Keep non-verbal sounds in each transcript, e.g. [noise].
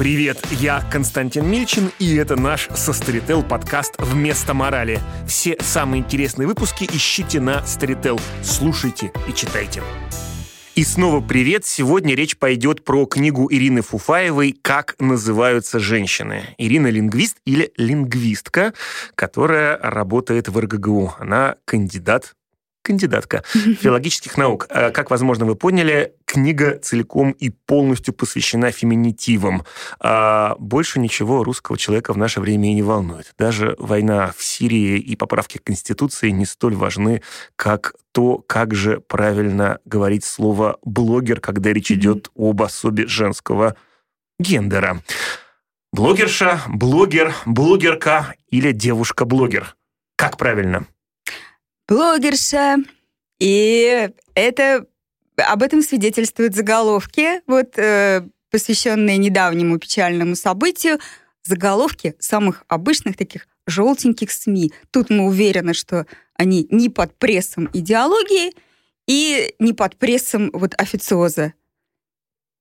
Привет, я Константин Мильчин, и это наш со Storytel подкаст «Вместо морали». Все самые интересные выпуски ищите на Storytel. Слушайте и читайте. И снова привет. Сегодня речь пойдет про книгу Ирины Фуфаевой «Как называются женщины». Ирина лингвист или лингвистка, которая работает в РГГУ. Она кандидат кандидатка филологических наук. Э, как, возможно, вы поняли, книга целиком и полностью посвящена феминитивам. А больше ничего русского человека в наше время и не волнует. Даже война в Сирии и поправки к Конституции не столь важны, как то, как же правильно говорить слово «блогер», когда речь идет об особе женского гендера. Блогерша, блогер, блогерка или девушка-блогер. Как правильно? Блогерша. И это об этом свидетельствуют заголовки, вот, э, посвященные недавнему печальному событию, заголовки самых обычных таких желтеньких СМИ. Тут мы уверены, что они не под прессом идеологии и не под прессом вот официоза.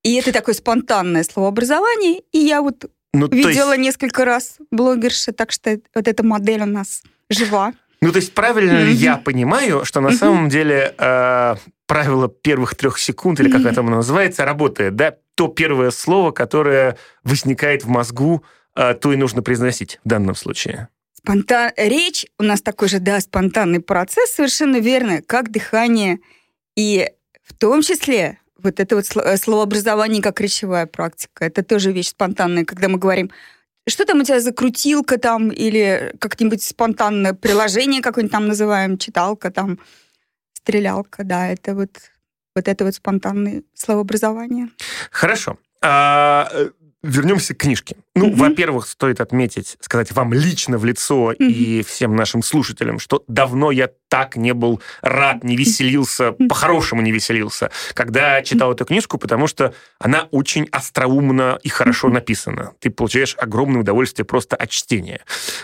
И это такое спонтанное словообразование, и я вот ну, видела есть... несколько раз блогерша, так что вот эта модель у нас жива. Ну, то есть правильно ли я понимаю, что на самом деле э, правило первых трех секунд, или как это называется, работает, да? То первое слово, которое возникает в мозгу, э, то и нужно произносить в данном случае. Спонтан... Речь у нас такой же, да, спонтанный процесс, совершенно верно, как дыхание. И в том числе вот это вот э, словообразование как речевая практика. Это тоже вещь спонтанная, когда мы говорим что там у тебя за крутилка там или как-нибудь спонтанное приложение какое-нибудь там называем, читалка там, стрелялка, да, это вот, вот это вот спонтанное словообразование. Хорошо. А, э, вернемся к книжке. Ну, mm-hmm. во-первых, стоит отметить, сказать вам лично в лицо mm-hmm. и всем нашим слушателям, что давно я так не был рад, не веселился, mm-hmm. по-хорошему не веселился, когда читал mm-hmm. эту книжку, потому что она очень остроумно и хорошо mm-hmm. написана. Ты получаешь огромное удовольствие просто от чтения.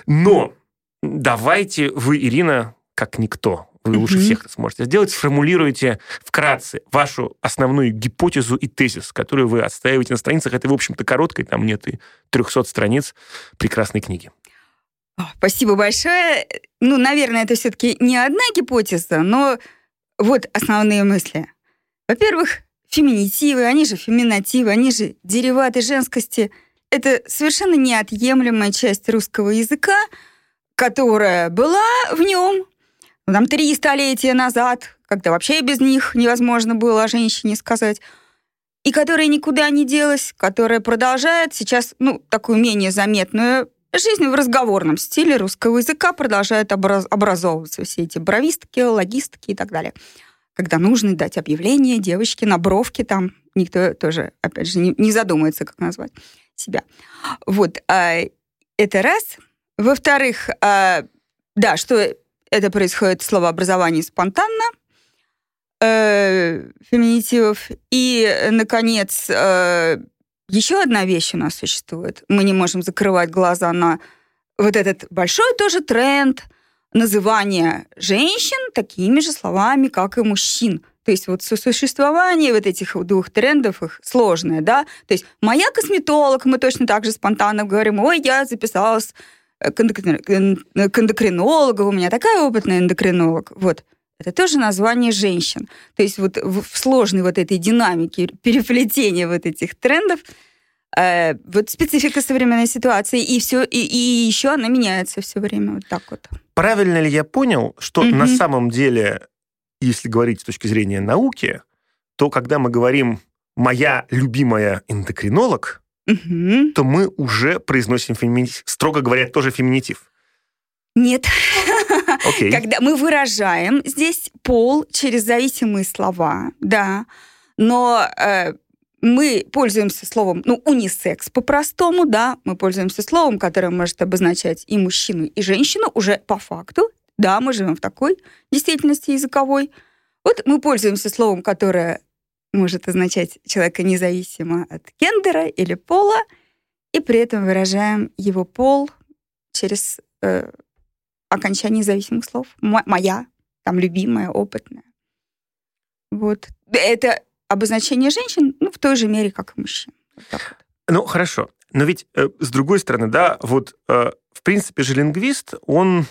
Но давайте вы, Ирина, как никто, вы лучше всех это сможете сделать, сформулируйте вкратце вашу основную гипотезу и тезис, которую вы отстаиваете на страницах этой, в общем-то, короткой, там нет и 300 страниц прекрасной книги. Спасибо большое. Ну, наверное, это все-таки не одна гипотеза, но вот основные мысли. Во-первых, феминитивы, они же феминативы, они же дериваты женскости. Это совершенно неотъемлемая часть русского языка, которая была в нем ну, там три столетия назад, когда вообще без них невозможно было о женщине сказать, и которая никуда не делась, которая продолжает сейчас, ну, такую менее заметную жизнь в разговорном стиле русского языка, продолжают образ образовываться все эти бровистки, логистки и так далее. Когда нужно дать объявление девочке на бровке, там никто тоже, опять же, не, не задумается, как назвать себя. Вот, а, это раз. Во-вторых, а, да, что это происходит в словообразовании спонтанно, э, феминитивов. И, наконец, э, еще одна вещь у нас существует. Мы не можем закрывать глаза на вот этот большой тоже тренд называния женщин такими же словами, как и мужчин. То есть вот сосуществование вот этих двух трендов их сложное, да. То есть моя косметолог, мы точно так же спонтанно говорим, ой, я записалась к, эндокринологу, у меня такая опытная эндокринолог. Вот. Это тоже название женщин. То есть вот в сложной вот этой динамике переплетения вот этих трендов э, вот специфика современной ситуации, и все, и, и еще она меняется все время вот так вот. Правильно ли я понял, что mm-hmm. на самом деле, если говорить с точки зрения науки, то когда мы говорим «моя любимая эндокринолог», угу. то мы уже произносим феминитив. Строго говоря, тоже феминитив. Нет. Okay. Когда мы выражаем здесь пол через зависимые слова, да, но э, мы пользуемся словом, ну, унисекс по-простому, да, мы пользуемся словом, которое может обозначать и мужчину, и женщину уже по факту, да, мы живем в такой действительности языковой. Вот мы пользуемся словом, которое может означать человека независимо от гендера или пола, и при этом выражаем его пол через э, окончание зависимых слов. Моя, там, любимая, опытная. Вот. Это обозначение женщин ну, в той же мере, как и мужчин. Вот вот. Ну, хорошо. Но ведь, э, с другой стороны, да, вот, э, в принципе же лингвист, он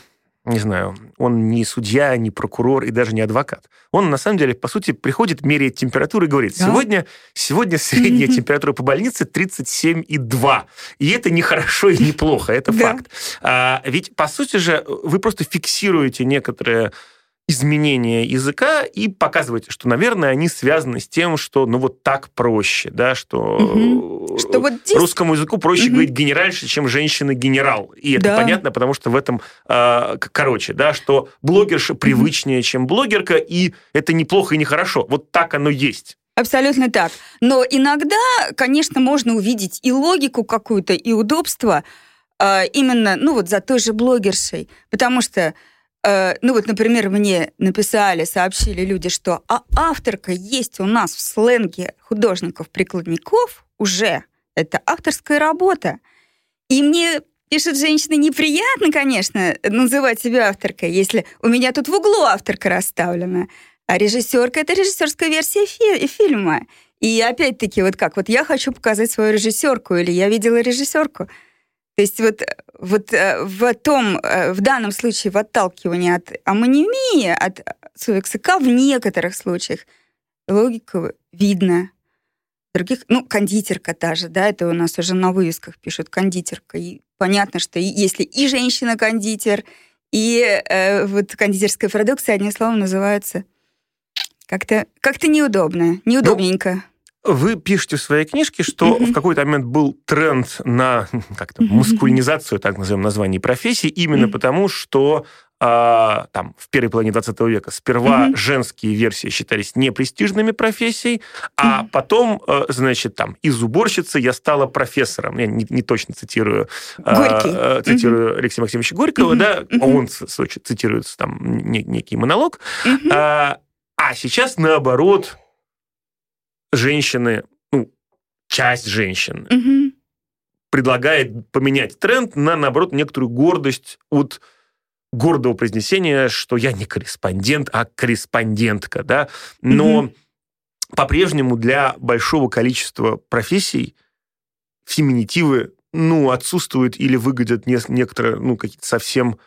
не знаю, он не судья, не прокурор и даже не адвокат. Он, на самом деле, по сути, приходит, меряет температуру и говорит, сегодня, сегодня средняя температура по больнице 37,2. И это не хорошо и не плохо, это факт. А, ведь, по сути же, вы просто фиксируете некоторые изменения языка и показываете, что, наверное, они связаны с тем, что, ну, вот так проще, да, что, угу. что вот здесь... русскому языку проще угу. говорить генеральше, чем женщина-генерал. И это да. понятно, потому что в этом, э, короче, да, что блогерша привычнее, чем блогерка, и это неплохо и нехорошо. Вот так оно есть. Абсолютно так. Но иногда, конечно, можно увидеть и логику какую-то, и удобство э, именно, ну, вот за той же блогершей. Потому что Э, ну вот, например, мне написали, сообщили люди, что а авторка есть у нас в сленге художников-прикладников уже. Это авторская работа. И мне пишет женщина, неприятно, конечно, называть себя авторкой, если у меня тут в углу авторка расставлена. А режиссерка — это режиссерская версия фи- фильма. И опять-таки, вот как, вот я хочу показать свою режиссерку, или я видела режиссерку. То есть вот, вот э, в том, э, в данном случае в отталкивании от амонимии, от «к» в некоторых случаях логику видно. Других, ну, кондитерка та же, да, это у нас уже на вывесках пишут кондитерка. И понятно, что если и женщина-кондитер, и э, вот кондитерская продукция, одним словом, называется как-то как неудобно, неудобненько. Ну, вы пишете в своей книжке, что mm-hmm. в какой-то момент был тренд на как-то mm-hmm. маскулинизацию, так назовем, названий профессий, именно mm-hmm. потому, что а, там, в первой половине 20 века сперва mm-hmm. женские версии считались непрестижными профессией, а mm-hmm. потом, э, значит, там, из уборщицы я стала профессором. Я не, не точно цитирую, а, цитирую mm-hmm. Алексея Максимовича Горького, mm-hmm. да, mm-hmm. он цитируется там некий монолог. Mm-hmm. А, а сейчас, наоборот, женщины, ну, часть женщин угу. предлагает поменять тренд на, наоборот, некоторую гордость от гордого произнесения, что я не корреспондент, а корреспондентка, да. Но угу. по-прежнему для большого количества профессий феминитивы, ну, отсутствуют или выглядят не, некоторые, ну, какие-то совсем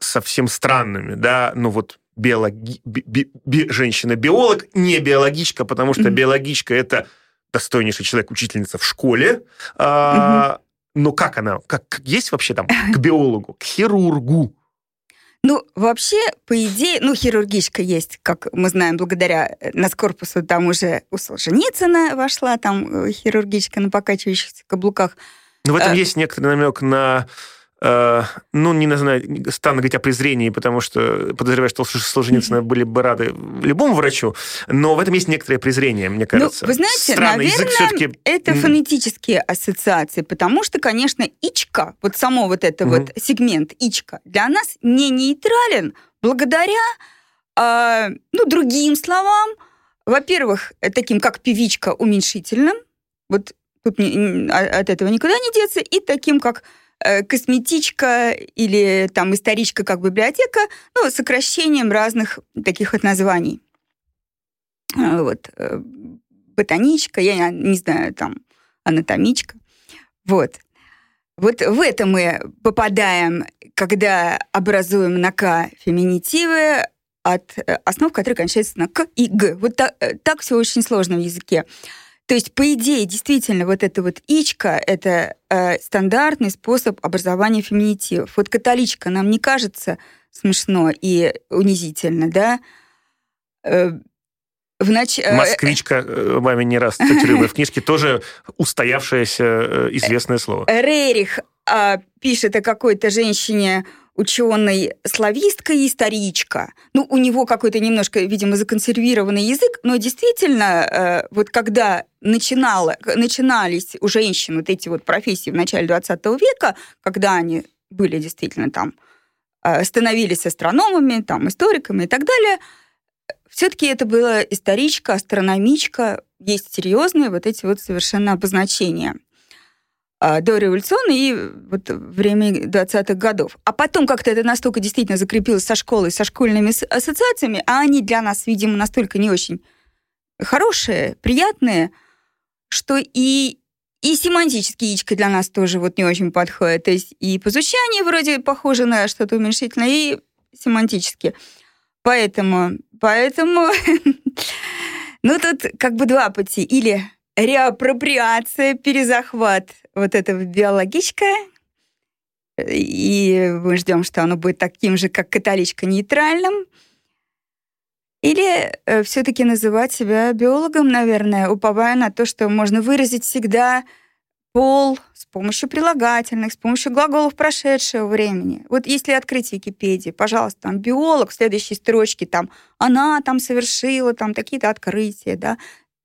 совсем странными, да, ну вот биологи... би... Би... женщина-биолог, не биологичка, потому что mm-hmm. биологичка это достойнейший человек, учительница в школе. Mm-hmm. А, но как она? Как, есть вообще там к биологу, к хирургу? Ну, вообще, по идее, ну, хирургичка есть, как мы знаем, благодаря э, Наскорпусу, там уже у Солженицына вошла там э, хирургичка на покачивающихся каблуках. Но в этом а... есть некоторый намек на ну, не знаю, стану говорить о презрении, потому что подозреваю, что Солженицына были бы рады любому врачу, но в этом есть некоторое презрение, мне ну, кажется. Ну, вы знаете, Странный наверное, это фонетические ассоциации, потому что, конечно, ичка, вот само вот это mm-hmm. вот сегмент ичка, для нас не нейтрален благодаря, э, ну, другим словам, во-первых, таким как певичка уменьшительным, вот тут а, от этого никуда не деться, и таким как Э, косметичка или там историчка как библиотека, ну, сокращением разных таких вот названий. Э, вот. Э, ботаничка, я не знаю, там, анатомичка. Вот. Вот в это мы попадаем, когда образуем на «к» феминитивы от основ, которые кончаются на «к» и «г». Вот так, так все очень сложно в языке. То есть, по идее, действительно, вот эта вот ичка — это э, стандартный способ образования феминитивов. Вот католичка нам не кажется смешно и унизительно, да? Э, в нач... Э, Москвичка, э, вами не раз цитируемая в книжке, тоже устоявшееся известное слово. Рерих а, пишет о какой-то женщине, ученый славистка и историчка. Ну, у него какой-то немножко, видимо, законсервированный язык, но действительно, э, вот когда начинало, начинались у женщин вот эти вот профессии в начале 20 века, когда они были действительно там, э, становились астрономами, там, историками и так далее, все-таки это была историчка, астрономичка, есть серьезные вот эти вот совершенно обозначения – а, до революционной и вот время 20-х годов. А потом как-то это настолько действительно закрепилось со школой, со школьными ассоциациями, а они для нас, видимо, настолько не очень хорошие, приятные, что и и семантические яичко для нас тоже вот не очень подходит. То есть и по звучанию вроде похоже на что-то уменьшительное, и семантически. Поэтому, поэтому, [laughs] ну тут как бы два пути. Или реапроприация, перезахват вот этого биологическое, и мы ждем, что оно будет таким же, как католичка, нейтральным. Или э, все-таки называть себя биологом, наверное, уповая на то, что можно выразить всегда пол с помощью прилагательных, с помощью глаголов прошедшего времени. Вот если открыть Википедию, пожалуйста, там биолог в следующей строчке, там она там совершила там такие-то открытия, да,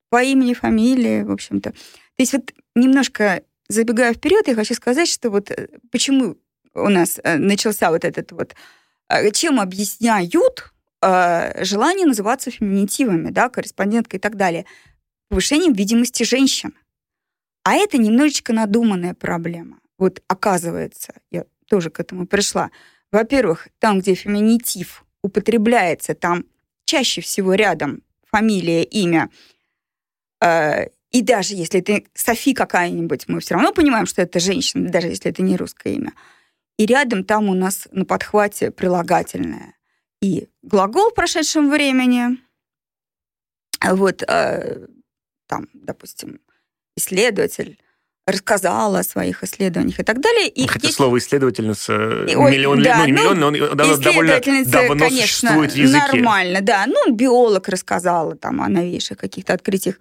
по имени, фамилии, в общем-то. То есть вот немножко забегая вперед, я хочу сказать, что вот э, почему у нас э, начался вот этот вот, э, чем объясняют желание называться феминитивами, да, корреспонденткой и так далее, повышением видимости женщин. А это немножечко надуманная проблема. Вот оказывается, я тоже к этому пришла. Во-первых, там, где феминитив употребляется, там чаще всего рядом фамилия, имя, и даже если это Софи какая-нибудь, мы все равно понимаем, что это женщина, даже если это не русское имя. И рядом там у нас на подхвате прилагательное. И глагол в прошедшем времени. Вот э, там, допустим, исследователь рассказал о своих исследованиях и так далее. И Хотя есть... слово исследовательница Ой, миллион да, ну, не миллион, но он довольно давно конечно, существует в языке. Нормально, да. Ну, биолог рассказала там о новейших каких-то открытиях.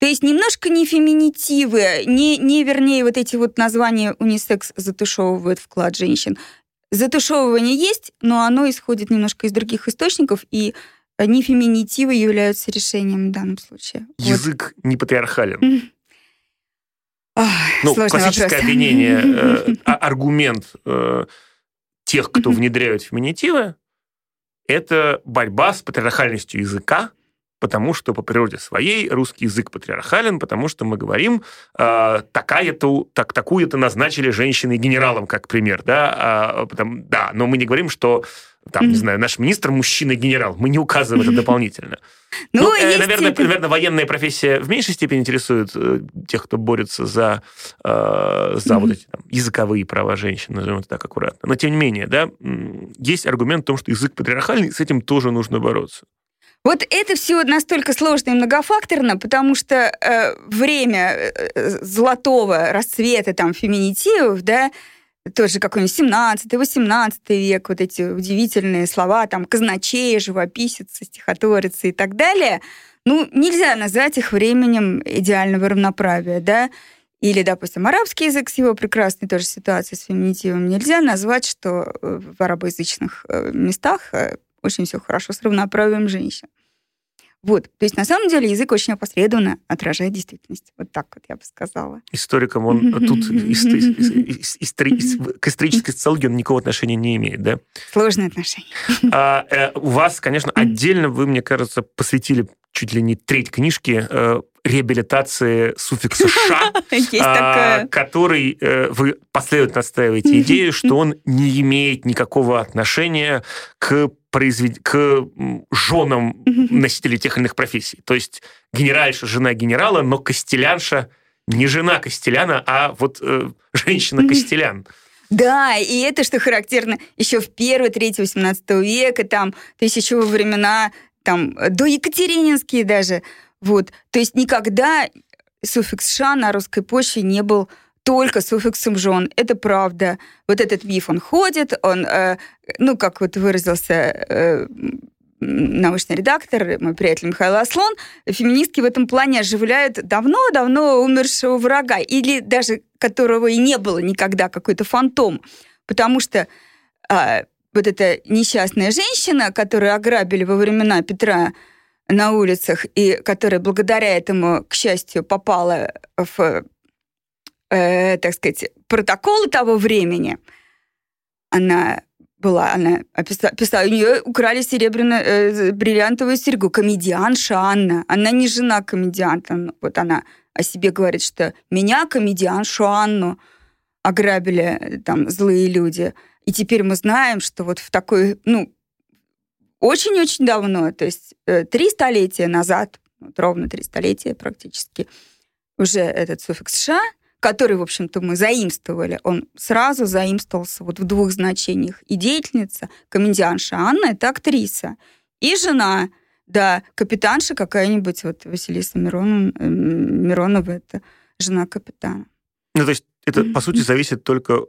То есть немножко не феминитивы, не, не вернее вот эти вот названия унисекс затушевывают вклад женщин. Затушевывание есть, но оно исходит немножко из других источников, и не феминитивы являются решением в данном случае. Язык вот. не патриархален. ну, классическое вопрос. обвинение, э, а, аргумент э, тех, кто внедряют феминитивы, это борьба с патриархальностью языка, потому что по природе своей русский язык патриархален, потому что мы говорим, э, такая-то, так, такую-то назначили женщиной генералом, как пример, да, а, потому, да, но мы не говорим, что там, не знаю, наш министр мужчина-генерал. Мы не указываем это дополнительно. [laughs] Ну, ну э, наверное, наверное, военная профессия в меньшей степени интересует э, тех, кто борется за, э, за вот эти там, языковые права женщин, назовем это так аккуратно. Но, тем не менее, да, есть аргумент в том, что язык патриархальный, с этим тоже нужно бороться. Вот это все настолько сложно и многофакторно, потому что э, время э, золотого расцвета там феминитивов, да, тоже какой-нибудь 17-18 век, вот эти удивительные слова, там, казначей, живописец, стихотворец и так далее, ну, нельзя назвать их временем идеального равноправия, да, или, допустим, арабский язык с его прекрасной тоже ситуацией с феминитивом. Нельзя назвать, что э, в арабоязычных э, местах очень все хорошо с равноправием женщин. Вот, то есть на самом деле язык очень опосредованно отражает действительность. Вот так вот я бы сказала. Историкам он [laughs] тут к исторической социологии он никакого отношения не имеет, да? Сложные отношения. А, э, у вас, конечно, отдельно вы, мне кажется, посвятили чуть ли не треть книжки э, реабилитации суффикса «ша», [laughs] а, который э, вы последовательно отстаиваете [laughs] идею, что он не имеет никакого отношения к произвед... к женам [laughs] носителей тех или иных профессий. То есть генеральша – жена генерала, но костелянша не жена костеляна, а вот э, женщина-костелян. Да, и это, что характерно, еще в первой трети 18 века, там, тысячу времена, там, до Екатерининские даже, вот. То есть никогда суффикс «ша» на русской почве не был только суффиксом «жен». Это правда. Вот этот миф, он ходит, он, э, ну, как вот выразился э, научный редактор, мой приятель Михаил Аслон, феминистки в этом плане оживляют давно-давно умершего врага, или даже которого и не было никогда, какой-то фантом. Потому что э, вот эта несчастная женщина, которую ограбили во времена Петра на улицах, и которая благодаря этому, к счастью, попала в, э, так сказать, протоколы того времени, она была, она описала, писала, у нее украли серебряную, э, бриллиантовую серьгу, комедианша Анна. Она не жена комедианта, вот она о себе говорит, что меня, комедианшу Анну, ограбили э, там злые люди. И теперь мы знаем, что вот в такой, ну, очень-очень давно, то есть э, три столетия назад, вот ровно три столетия практически, уже этот суффикс «ша», который, в общем-то, мы заимствовали, он сразу заимствовался вот в двух значениях. И деятельница, комедианша Анна, это актриса. И жена, да, капитанша какая-нибудь, вот Василиса Мирон, Миронова, это жена капитана. Ну, то есть это, по сути, зависит только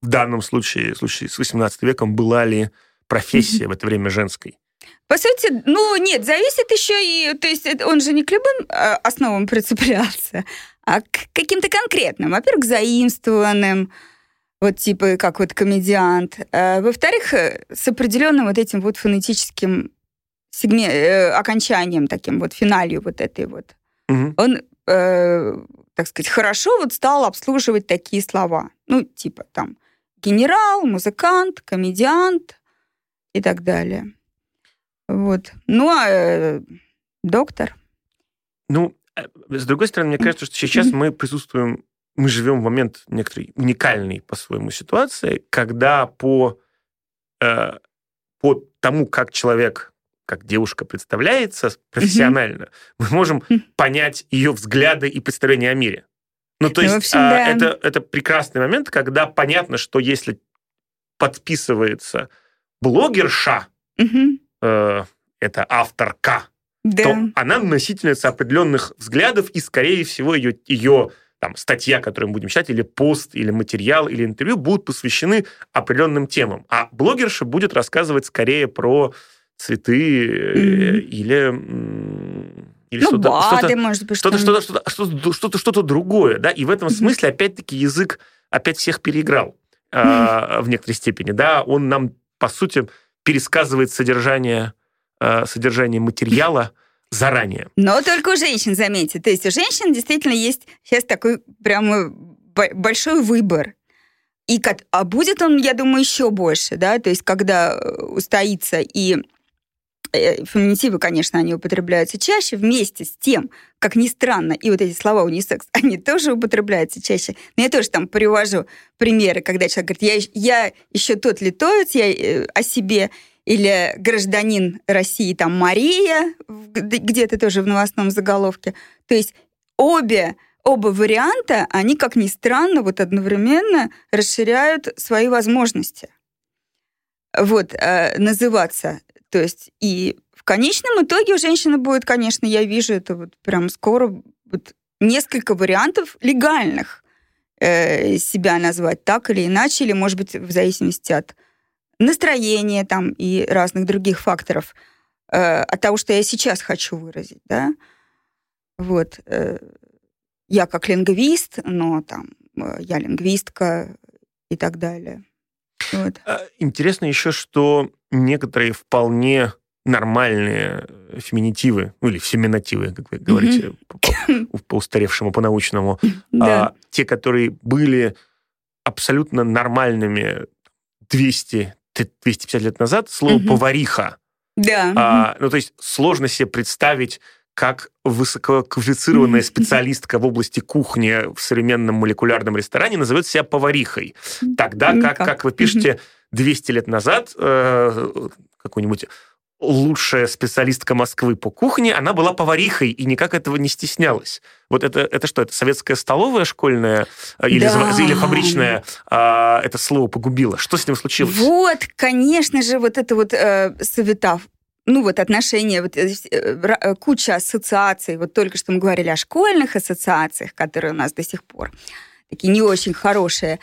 в данном случае, в случае с 18 веком, была ли профессия в это время женской? По сути, ну нет, зависит еще и, то есть он же не к любым а, основам прицеплялся, а к каким-то конкретным. Во-первых, заимствованным, вот типа как вот комедиант. А, во-вторых, э, с определенным вот этим вот фонетическим сегме... э, окончанием, таким вот финалью вот этой вот. Угу. Он, э, так сказать, хорошо вот стал обслуживать такие слова. Ну, типа там генерал, музыкант, комедиант и так далее. Вот. Ну, а э, доктор? Ну, э, с другой стороны, мне кажется, что сейчас мы присутствуем, мы живем в момент некоторой уникальной по-своему ситуации, когда по, э, по тому, как человек, как девушка представляется профессионально, мы можем понять ее взгляды и представления о мире. Ну, то ну, есть общем, а, да. это, это прекрасный момент, когда понятно, что если подписывается блогерша, угу. э, это авторка, да. то она носительница определенных взглядов, и, скорее всего, ее, ее там, статья, которую мы будем читать, или пост, или материал, или интервью будут посвящены определенным темам. А блогерша будет рассказывать скорее про цветы mm-hmm. или или ну, что-то, БАДы, что-то, может быть, что-то, что-то, что-то, что-то, что-то, что-то другое, да, и в этом смысле опять-таки язык опять всех переиграл э, в некоторой степени, да, он нам по сути пересказывает содержание э, содержание материала заранее. [laughs] Но только у женщин, заметьте, то есть у женщин действительно есть сейчас такой прямо большой выбор. И, а будет он, я думаю, еще больше, да, то есть когда э, устоится и феминитивы, конечно, они употребляются чаще вместе с тем, как ни странно, и вот эти слова унисекс, [laughs] они тоже употребляются чаще. Но я тоже там привожу примеры, когда человек говорит, я, я еще тот литовец, я э, о себе, или гражданин России, там, Мария, где-то тоже в новостном заголовке. То есть обе оба варианта, они, как ни странно, вот одновременно расширяют свои возможности. Вот, э, называться то есть и в конечном итоге у женщины будет, конечно, я вижу это вот прям скоро, вот несколько вариантов легальных э, себя назвать так или иначе, или, может быть, в зависимости от настроения там и разных других факторов, э, от того, что я сейчас хочу выразить, да. Вот. Э, я как лингвист, но там э, я лингвистка и так далее. Вот. А, интересно еще, что некоторые вполне нормальные феминитивы, ну или феминативы, как вы говорите, mm-hmm. по, по устаревшему, по-научному, [laughs] да. а, те, которые были абсолютно нормальными 200 250 лет назад, слово mm-hmm. повариха. Да. А, ну, то есть сложно себе представить как высококвалифицированная специалистка в области кухни в современном молекулярном ресторане назовет себя поварихой. Тогда как, как вы пишете, 200 лет назад э, какой-нибудь лучшая специалистка Москвы по кухне, она была поварихой и никак этого не стеснялась. Вот это, это что, это советская столовая школьная э, или, да. или фабричная а, это слово погубило? Что с ним случилось? Вот, конечно же, вот это вот э, Савитав ну вот отношения, вот, э, э, э, куча ассоциаций, вот только что мы говорили о школьных ассоциациях, которые у нас до сих пор такие не очень хорошие,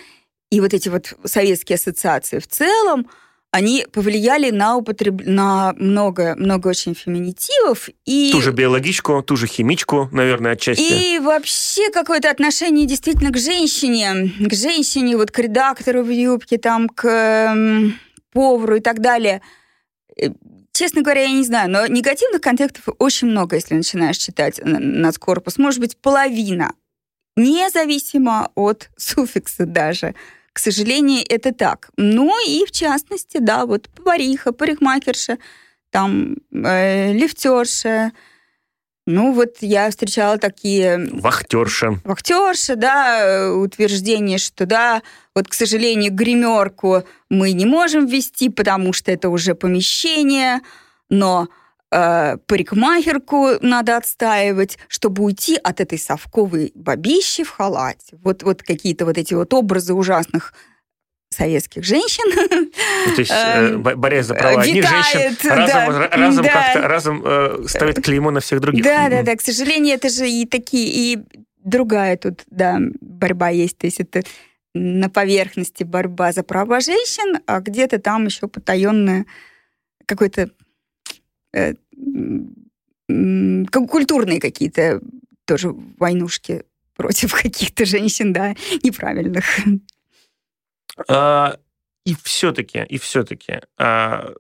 и вот эти вот советские ассоциации в целом, они повлияли на, употреб... на много, много очень феминитивов. И... Ту же биологичку, ту же химичку, наверное, отчасти. И вообще какое-то отношение действительно к женщине, к женщине, вот к редактору в юбке, там, к повару и так далее честно говоря, я не знаю, но негативных контекстов очень много, если начинаешь читать нацкорпус. Может быть, половина. Независимо от [laughs] суффикса даже. К сожалению, это так. Ну и в частности, да, вот повариха, парикмахерша, там э, лифтерша, ну, вот я встречала такие... Вахтерша. Вахтерша, да, утверждение, что да, вот, к сожалению, гримерку мы не можем ввести, потому что это уже помещение, но э, парикмахерку надо отстаивать, чтобы уйти от этой совковой бабищи в халате. Вот, вот какие-то вот эти вот образы ужасных советских женщин. Ну, то есть, [laughs] э, борясь за права одних женщин, разом, да, разом да. как-то разом э, ставит клеймо на всех других. Да, да, да. К сожалению, это же и такие, и другая тут, да, борьба есть. То есть это на поверхности борьба за права женщин, а где-то там еще потаенная какой-то э, культурные какие-то тоже войнушки против [laughs] каких-то женщин, да, неправильных. А, и все-таки, и все-таки а,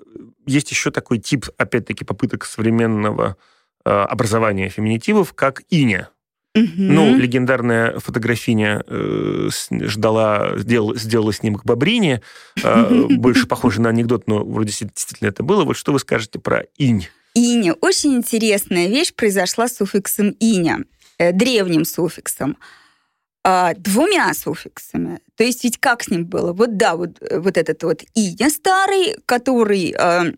есть еще такой тип, опять-таки, попыток современного а, образования феминитивов, как иня. Угу. Ну, легендарная фотографиня э, ждала, сделала, сделала снимок Бобрини, э, больше [laughs] похоже на анекдот, но вроде действительно это было. Вот что вы скажете про инь? Иня. Очень интересная вещь произошла с суффиксом иня, э, древним суффиксом. А, двумя суффиксами. То есть ведь как с ним было? Вот да, вот, э, вот этот вот иня старый, который, э,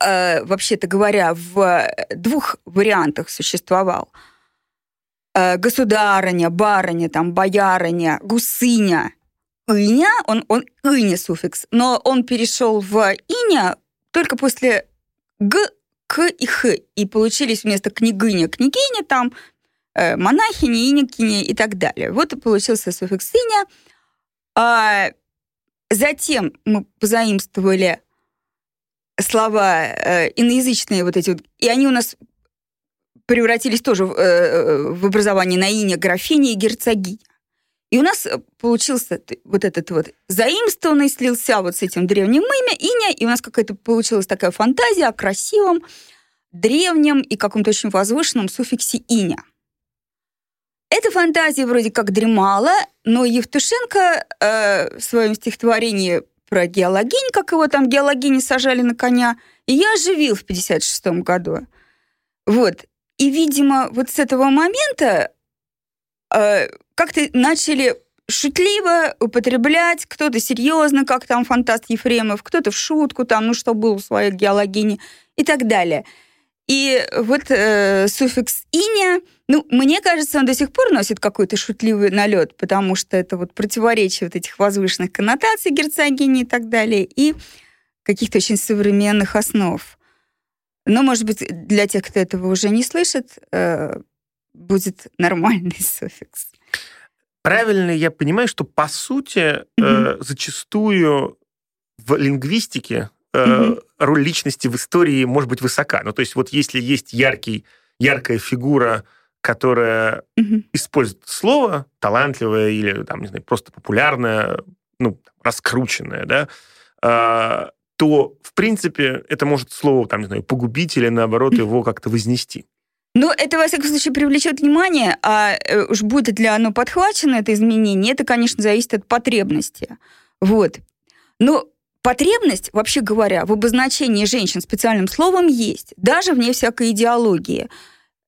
э, вообще-то говоря, в двух вариантах существовал. Э, государыня, барыня, там, боярыня, гусыня, иня, он, он иня суффикс, но он перешел в иня только после г, к и х, и получились вместо княгиня, княгиня, там Э, монахини, иникини и так далее. Вот и получился суффикс «иня». А затем мы позаимствовали слова э, иноязычные вот эти вот, и они у нас превратились тоже в, э, в образование на ине графиня и герцогиня. И у нас получился вот этот вот заимствованный, слился вот с этим древним имя, иня, и у нас какая-то получилась такая фантазия о красивом, древнем и каком-то очень возвышенном суффиксе иня. Эта фантазия вроде как дремала, но Евтушенко э, в своем стихотворении про геологинь, как его там геологини сажали на коня, я оживил в 56 году. Вот. И, видимо, вот с этого момента э, как-то начали шутливо употреблять, кто-то серьезно, как там фантаст Ефремов, кто-то в шутку, там, ну что был в своей геологине и так далее. И вот э, суффикс «иня», ну, мне кажется, он до сих пор носит какой-то шутливый налет, потому что это вот противоречие вот этих возвышенных коннотаций герцогини и так далее, и каких-то очень современных основ. Но, может быть, для тех, кто этого уже не слышит, э, будет нормальный [laughs] суффикс. Правильно я понимаю, что, по сути, mm-hmm. э, зачастую в лингвистике mm-hmm. роль личности в истории может быть высока. Ну, то есть вот если есть яркий, яркая фигура, которая mm-hmm. использует слово талантливое или там, не знаю, просто популярное, ну, раскрученное, да, э, то, в принципе, это может слово, там, не знаю, погубить или, наоборот, его как-то вознести. Ну, это, во всяком случае, привлечет внимание, а э, уж будет ли оно подхвачено, это изменение, это, конечно, зависит от потребности. Вот. Но Потребность, вообще говоря, в обозначении женщин специальным словом есть, даже вне всякой идеологии.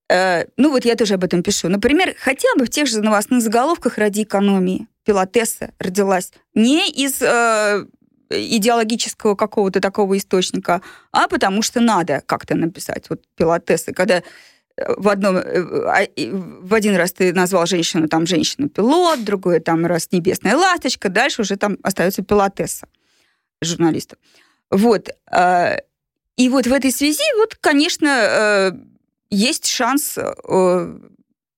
Э, ну вот я тоже об этом пишу. Например, хотя бы в тех же новостных заголовках ради экономии пилотесса родилась не из э, идеологического какого-то такого источника, а потому что надо как-то написать. Вот пилотесса, когда э, в, одном, э, а, в один раз ты назвал женщину там женщина-пилот, другой там раз небесная ласточка, дальше уже там остается пилотесса журналистов. Вот. И вот в этой связи, вот, конечно, есть шанс э,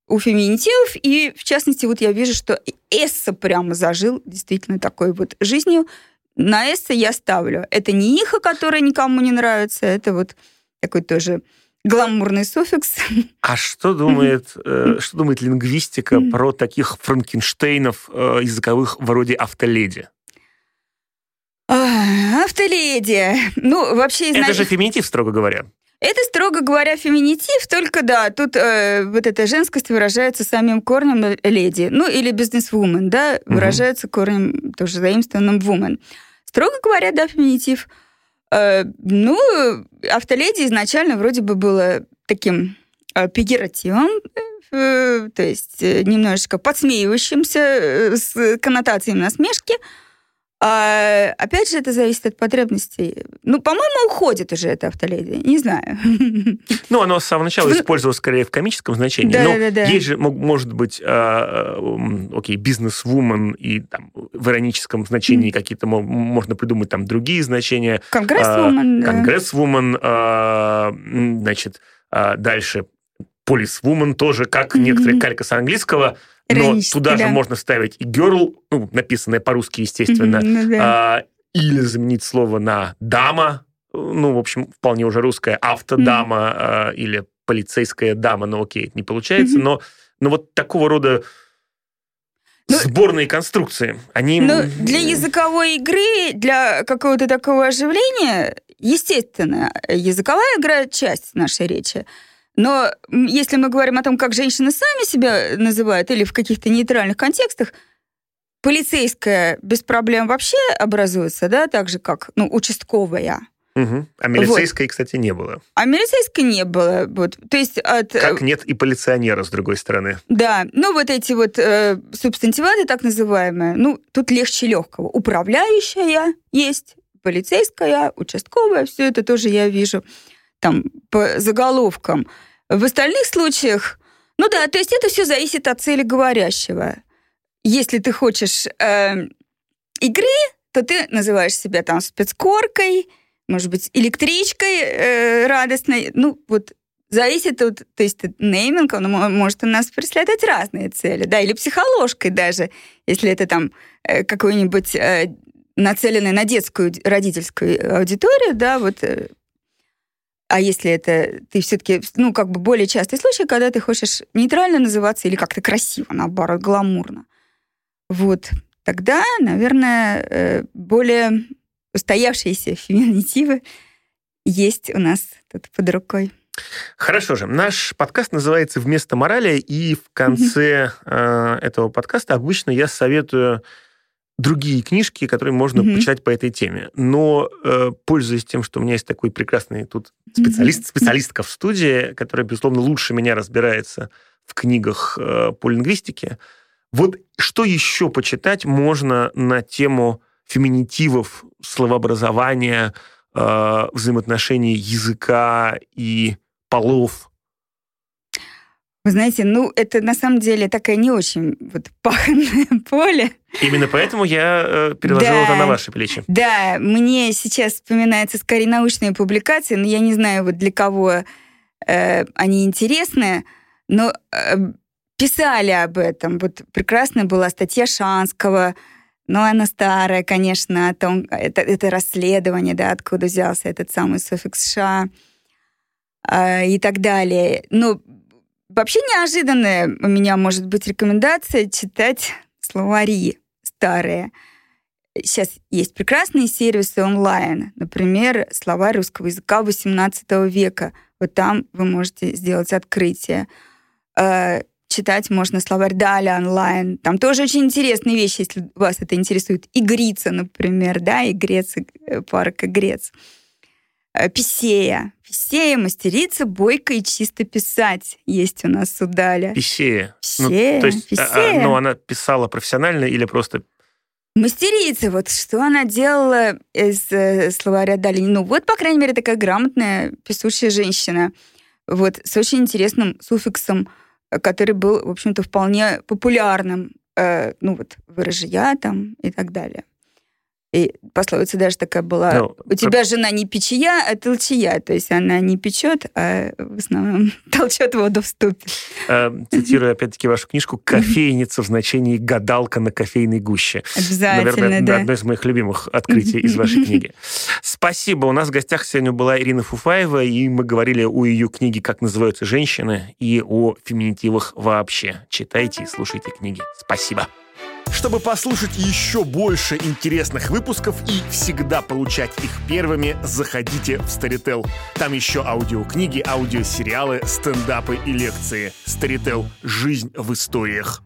у феминитивов, и, в частности, вот я вижу, что Эсса прямо зажил действительно такой вот жизнью. На Эсса я ставлю. Это не Иха, которая никому не нравится, это вот такой тоже гламурный суффикс. А что думает, [laughs] э, что думает лингвистика про таких франкенштейнов языковых вроде автоледи? Автоледи. Ну, вообще... Это же феминитив, строго говоря. Это, строго говоря, феминитив, только да, тут э, вот эта женскость выражается самим корнем леди, ну или бизнес-вумен, да, угу. выражается корнем тоже заимствованным woman. Строго говоря, да, феминитив. Э, ну, автоледи изначально вроде бы было таким э, пегеративом, э, то есть э, немножечко подсмеивающимся э, с коннотациями насмешки, А, опять же, это зависит от потребностей. Ну, по-моему, уходит уже это автоледи. Не знаю. [laughs] Ну, оно с самого начала использовалось скорее в комическом значении. Да, но да, да. есть же, может быть, а, окей, бизнес-вумен и там, в ироническом значении mm. какие-то можно придумать там другие значения. Конгресс-вумен. Конгресс-вумен, значит, дальше полис-вумен тоже, как mm-hmm. некоторые калька с английского – но туда да. же можно вставить и girl, ну, написанное по-русски, естественно, mm-hmm, да. а, или заменить слово на дама, ну, в общем, вполне уже русская автодама mm-hmm. а, или полицейская дама, ну, окей, это не получается, mm-hmm. но, но вот такого рода ну, сборные конструкции, они... Ну, для языковой игры, для какого-то такого оживления, естественно, языковая игра — часть нашей речи. Но если мы говорим о том, как женщины сами себя называют, или в каких-то нейтральных контекстах, полицейская без проблем вообще образуется, да, так же, как, ну, участковая. Угу. А милицейской, вот. кстати, не было. А милицейской не было. Вот. То есть от... Э, как нет и полиционера, с другой стороны. Да. Ну, вот эти вот э, субстантиваты, так называемые, ну, тут легче легкого. Управляющая есть, полицейская, участковая, все это тоже я вижу там по заголовкам. В остальных случаях, ну да, то есть это все зависит от цели говорящего. Если ты хочешь э, игры, то ты называешь себя там спецкоркой, может быть, электричкой э, радостной. Ну, вот зависит от, то есть нейминг, он может у нас преследовать разные цели, да, или психоложкой даже, если это там э, какой-нибудь э, нацеленный на детскую родительскую аудиторию, да, вот э, а если это ты все-таки, ну, как бы более частый случай, когда ты хочешь нейтрально называться или как-то красиво, наоборот, гламурно. Вот. Тогда, наверное, э, более устоявшиеся феминитивы есть у нас тут под рукой. Хорошо же. Наш подкаст называется «Вместо морали», и в конце mm-hmm. этого подкаста обычно я советую другие книжки, которые можно mm-hmm. почитать по этой теме. Но, э, пользуясь тем, что у меня есть такой прекрасный тут специалист, mm-hmm. специалистка в студии, которая, безусловно, лучше меня разбирается в книгах э, по лингвистике, вот что еще почитать можно на тему феминитивов, словообразования, э, взаимоотношений языка и полов вы знаете, ну, это на самом деле такая не очень вот паханное [laughs] поле. Именно поэтому я э, переложила да, это на ваши плечи. Да, мне сейчас вспоминаются скорее научные публикации, но я не знаю, вот для кого э, они интересны, но э, писали об этом. Вот прекрасная была статья Шанского, но она старая, конечно, о том, это, это расследование, да, откуда взялся этот самый суффикс «ша» э, и так далее. Но Вообще неожиданная у меня может быть рекомендация читать словари старые. Сейчас есть прекрасные сервисы онлайн, например, словарь русского языка XVIII века. Вот там вы можете сделать открытие. Э, читать можно словарь Даля онлайн. Там тоже очень интересные вещи, если вас это интересует. Игрица, например, да, игрец, э, парк игрец. Э, Писея. Писея мастерица бойко и чисто писать есть у нас у Даля. Писея. Писея. Ну, то есть, а, а, ну, она писала профессионально или просто Мастерица, вот что она делала из э, словаря Дали. Ну, вот, по крайней мере, такая грамотная, писущая женщина. Вот, с очень интересным суффиксом, который был, в общем-то, вполне популярным. Э, ну, вот, выражия там и так далее. И пословица даже такая была, ну, у тебя жена не печия, а толчия. То есть она не печет, а в основном [laughs] толчет воду в ступе. Э, цитирую опять-таки вашу книжку «Кофейница» в значении «гадалка на кофейной гуще». Обязательно, Наверное, да. одно из моих любимых открытий из вашей книги. [laughs] Спасибо. У нас в гостях сегодня была Ирина Фуфаева, и мы говорили о ее книге «Как называются женщины» и о феминитивах вообще. Читайте и слушайте книги. Спасибо. Чтобы послушать еще больше интересных выпусков и всегда получать их первыми, заходите в Storytel. Там еще аудиокниги, аудиосериалы, стендапы и лекции. Storytel. Жизнь в историях.